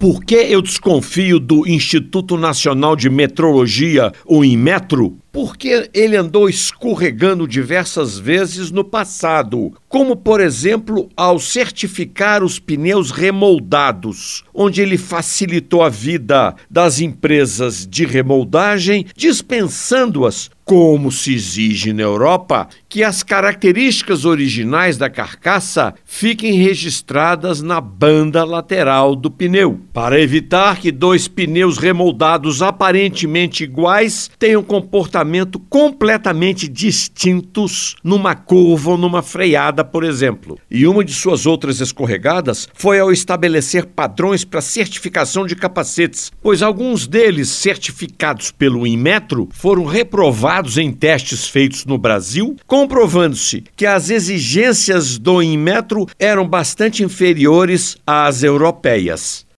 por que eu desconfio do Instituto Nacional de Metrologia, o Inmetro? Porque ele andou escorregando diversas vezes no passado, como por exemplo ao certificar os pneus remoldados, onde ele facilitou a vida das empresas de remoldagem, dispensando-as como se exige na Europa, que as características originais da carcaça fiquem registradas na banda lateral do pneu, para evitar que dois pneus remoldados aparentemente iguais tenham comportamento completamente distintos numa curva ou numa freada, por exemplo. E uma de suas outras escorregadas foi ao estabelecer padrões para certificação de capacetes, pois alguns deles certificados pelo Inmetro foram reprovados em testes feitos no Brasil, comprovando-se que as exigências do Inmetro eram bastante inferiores às europeias.